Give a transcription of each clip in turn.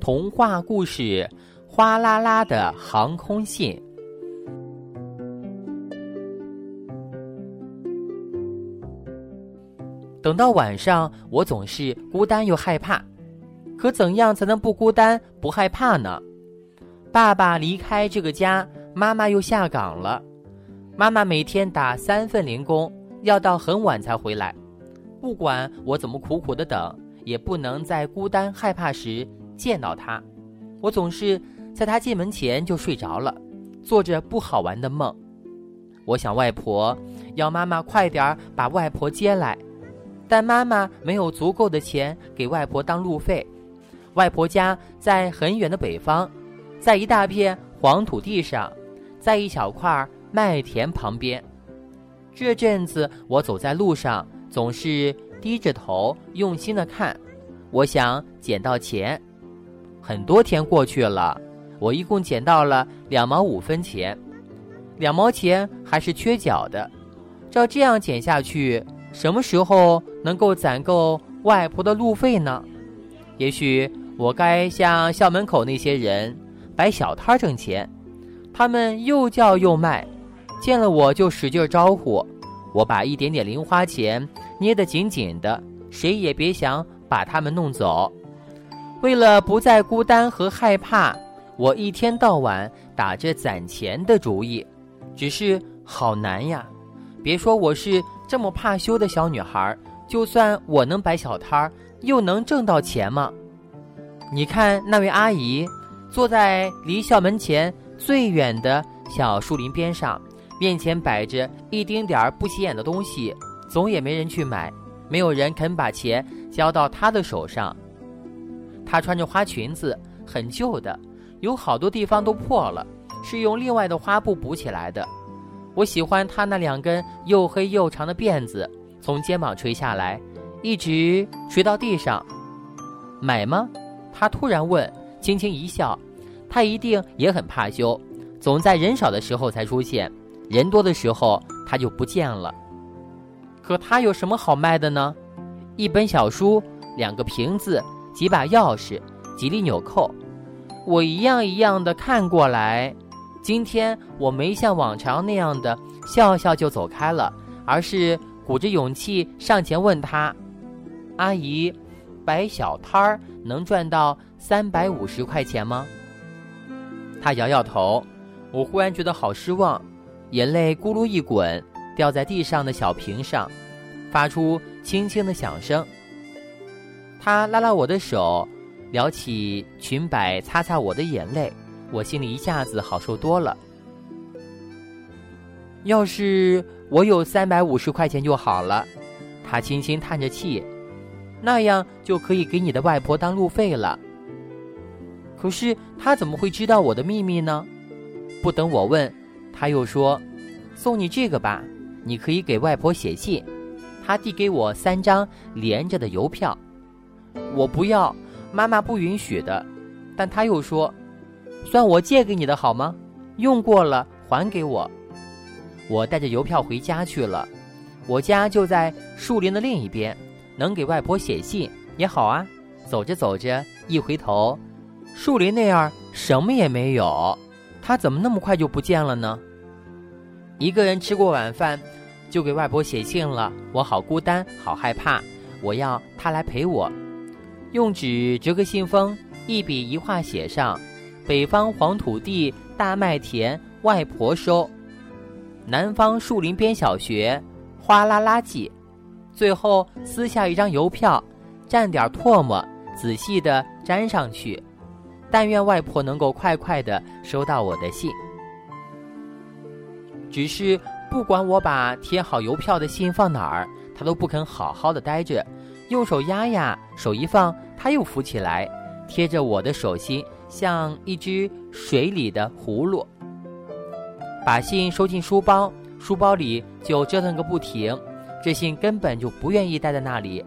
童话故事《哗啦啦的航空信》。等到晚上，我总是孤单又害怕。可怎样才能不孤单、不害怕呢？爸爸离开这个家，妈妈又下岗了。妈妈每天打三份零工，要到很晚才回来。不管我怎么苦苦的等，也不能在孤单害怕时见到他。我总是在他进门前就睡着了，做着不好玩的梦。我想外婆，要妈妈快点把外婆接来。但妈妈没有足够的钱给外婆当路费，外婆家在很远的北方，在一大片黄土地上，在一小块麦田旁边。这阵子我走在路上，总是低着头用心的看，我想捡到钱。很多天过去了，我一共捡到了两毛五分钱，两毛钱还是缺角的，照这样捡下去。什么时候能够攒够外婆的路费呢？也许我该像校门口那些人摆小摊挣钱，他们又叫又卖，见了我就使劲招呼。我把一点点零花钱捏得紧紧的，谁也别想把他们弄走。为了不再孤单和害怕，我一天到晚打着攒钱的主意，只是好难呀！别说我是。这么怕羞的小女孩，就算我能摆小摊儿，又能挣到钱吗？你看那位阿姨，坐在离校门前最远的小树林边上，面前摆着一丁点儿不起眼的东西，总也没人去买，没有人肯把钱交到她的手上。她穿着花裙子，很旧的，有好多地方都破了，是用另外的花布补起来的。我喜欢她那两根又黑又长的辫子，从肩膀垂下来，一直垂到地上。买吗？她突然问，轻轻一笑。她一定也很怕羞，总在人少的时候才出现，人多的时候她就不见了。可她有什么好卖的呢？一本小书，两个瓶子，几把钥匙，几粒纽扣。我一样一样的看过来。今天我没像往常那样的笑笑就走开了，而是鼓着勇气上前问他：“阿姨，摆小摊儿能赚到三百五十块钱吗？”他摇摇头。我忽然觉得好失望，眼泪咕噜一滚，掉在地上的小瓶上，发出轻轻的响声。他拉拉我的手，撩起裙摆擦擦我的眼泪。我心里一下子好受多了。要是我有三百五十块钱就好了，他轻轻叹着气，那样就可以给你的外婆当路费了。可是他怎么会知道我的秘密呢？不等我问，他又说：“送你这个吧，你可以给外婆写信。”他递给我三张连着的邮票，我不要，妈妈不允许的。但他又说。算我借给你的好吗？用过了还给我。我带着邮票回家去了。我家就在树林的另一边，能给外婆写信也好啊。走着走着，一回头，树林那儿什么也没有。他怎么那么快就不见了呢？一个人吃过晚饭，就给外婆写信了。我好孤单，好害怕。我要他来陪我。用纸折个信封，一笔一画写上。北方黄土地大麦田，外婆收；南方树林边小学，哗啦啦记。最后撕下一张邮票，蘸点唾沫，仔细的粘上去。但愿外婆能够快快的收到我的信。只是不管我把贴好邮票的信放哪儿，她都不肯好好的待着，用手压压，手一放，它又浮起来，贴着我的手心。像一只水里的葫芦，把信收进书包，书包里就折腾个不停。这信根本就不愿意待在那里，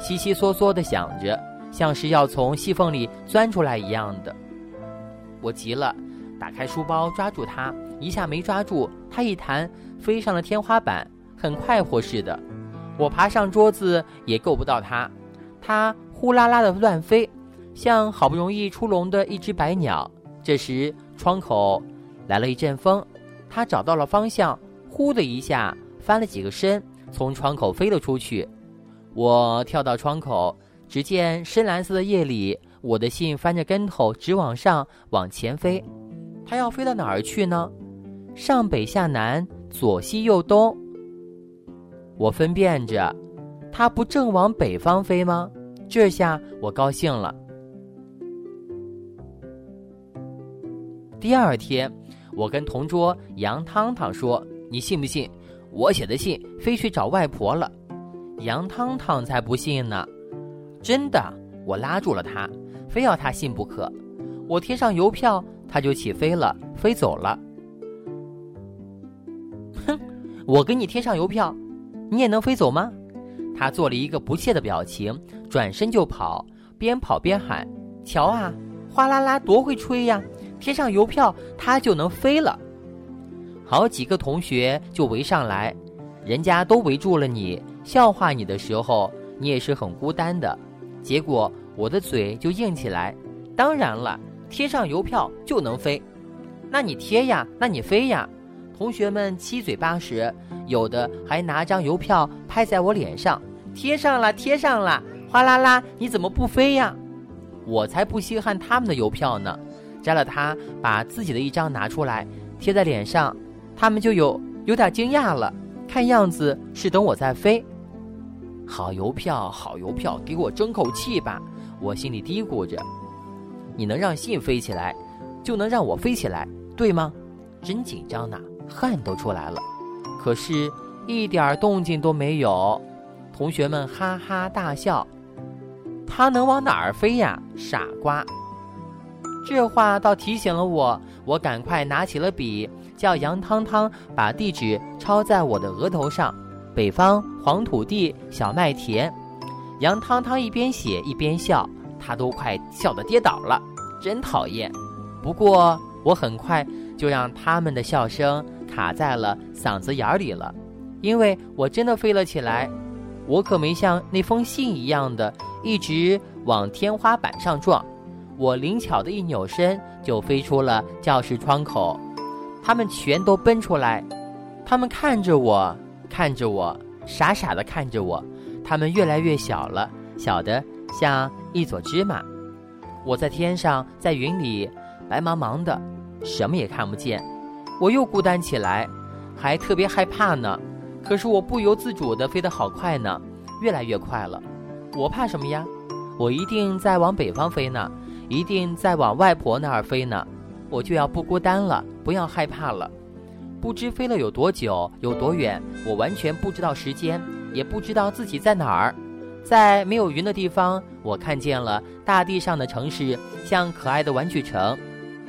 悉悉嗦嗦的响着，像是要从细缝里钻出来一样的。我急了，打开书包抓住它，一下没抓住，它一弹飞上了天花板，很快活似的。我爬上桌子也够不到它，它呼啦啦的乱飞。像好不容易出笼的一只白鸟。这时，窗口来了一阵风，它找到了方向，呼的一下翻了几个身，从窗口飞了出去。我跳到窗口，只见深蓝色的夜里，我的信翻着跟头直往上往前飞。它要飞到哪儿去呢？上北下南，左西右东。我分辨着，它不正往北方飞吗？这下我高兴了。第二天，我跟同桌杨汤汤说：“你信不信，我写的信飞去找外婆了？”杨汤汤才不信呢。真的，我拉住了他，非要他信不可。我贴上邮票，他就起飞了，飞走了。哼，我给你贴上邮票，你也能飞走吗？他做了一个不屑的表情，转身就跑，边跑边喊：“瞧啊，哗啦啦，多会吹呀！贴上邮票，它就能飞了。”好几个同学就围上来，人家都围住了你，笑话你的时候，你也是很孤单的。结果我的嘴就硬起来，当然了，贴上邮票就能飞。那你贴呀，那你飞呀。同学们七嘴八舌，有的还拿张邮票拍在我脸上，贴上了，贴上了，哗啦啦，你怎么不飞呀？我才不稀罕他们的邮票呢，摘了它，把自己的一张拿出来贴在脸上，他们就有有点惊讶了，看样子是等我在飞。好邮票，好邮票，给我争口气吧！我心里嘀咕着，你能让信飞起来，就能让我飞起来，对吗？真紧张呐！汗都出来了，可是，一点动静都没有。同学们哈哈大笑。他能往哪儿飞呀，傻瓜！这话倒提醒了我，我赶快拿起了笔，叫杨汤汤把地址抄在我的额头上：北方黄土地小麦田。杨汤汤一边写一边笑，他都快笑得跌倒了，真讨厌。不过我很快就让他们的笑声。卡在了嗓子眼里了，因为我真的飞了起来，我可没像那封信一样的一直往天花板上撞，我灵巧的一扭身就飞出了教室窗口，他们全都奔出来，他们看着我，看着我，傻傻的看着我，他们越来越小了，小的像一撮芝麻，我在天上，在云里，白茫茫的，什么也看不见。我又孤单起来，还特别害怕呢。可是我不由自主地飞得好快呢，越来越快了。我怕什么呀？我一定在往北方飞呢，一定在往外婆那儿飞呢。我就要不孤单了，不要害怕了。不知飞了有多久，有多远，我完全不知道时间，也不知道自己在哪儿。在没有云的地方，我看见了大地上的城市，像可爱的玩具城；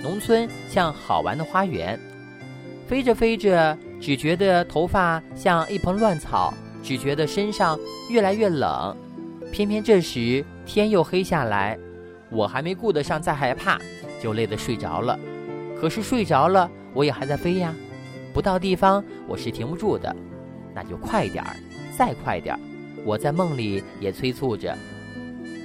农村像好玩的花园。飞着飞着，只觉得头发像一蓬乱草，只觉得身上越来越冷。偏偏这时天又黑下来，我还没顾得上再害怕，就累得睡着了。可是睡着了，我也还在飞呀，不到地方我是停不住的。那就快点儿，再快点儿！我在梦里也催促着。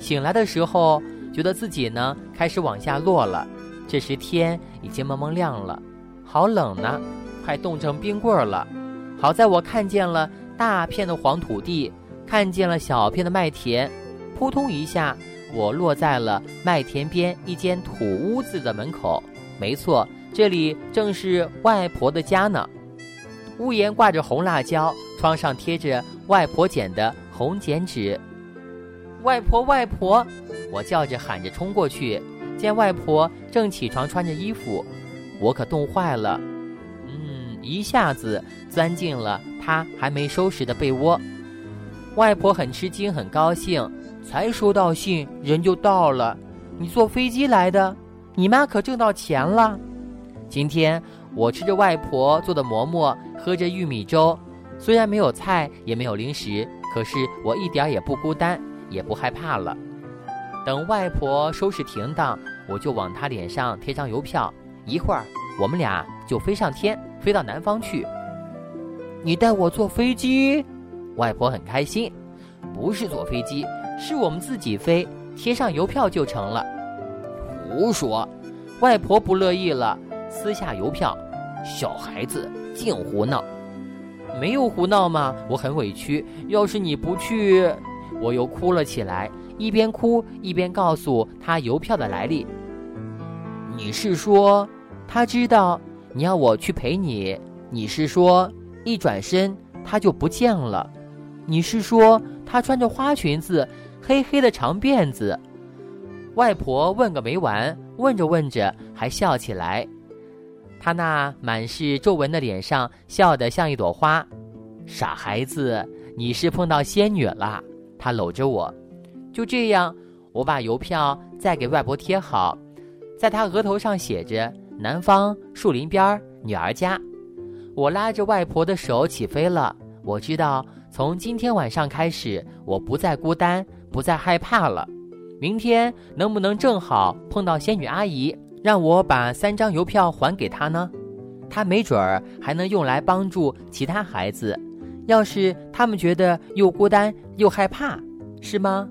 醒来的时候，觉得自己呢开始往下落了。这时天已经蒙蒙亮了。好冷呢，快冻成冰棍儿了。好在我看见了大片的黄土地，看见了小片的麦田。扑通一下，我落在了麦田边一间土屋子的门口。没错，这里正是外婆的家呢。屋檐挂着红辣椒，窗上贴着外婆剪的红剪纸。外婆，外婆！我叫着喊着冲过去，见外婆正起床穿着衣服。我可冻坏了，嗯，一下子钻进了他还没收拾的被窝。外婆很吃惊，很高兴，才收到信，人就到了。你坐飞机来的？你妈可挣到钱了。今天我吃着外婆做的馍馍，喝着玉米粥，虽然没有菜，也没有零食，可是我一点也不孤单，也不害怕了。等外婆收拾停当，我就往她脸上贴张邮票。一会儿，我们俩就飞上天，飞到南方去。你带我坐飞机，外婆很开心。不是坐飞机，是我们自己飞，贴上邮票就成了。胡说！外婆不乐意了，撕下邮票。小孩子净胡闹，没有胡闹吗？我很委屈。要是你不去，我又哭了起来，一边哭一边告诉他邮票的来历。你是说，他知道你要我去陪你？你是说，一转身他就不见了？你是说，他穿着花裙子，黑黑的长辫子？外婆问个没完，问着问着还笑起来。他那满是皱纹的脸上笑得像一朵花，傻孩子，你是碰到仙女了。他搂着我，就这样，我把邮票再给外婆贴好，在她额头上写着“南方树林边儿女儿家”。我拉着外婆的手起飞了。我知道，从今天晚上开始，我不再孤单，不再害怕了。明天能不能正好碰到仙女阿姨？让我把三张邮票还给她呢，她没准儿还能用来帮助其他孩子。要是他们觉得又孤单又害怕，是吗？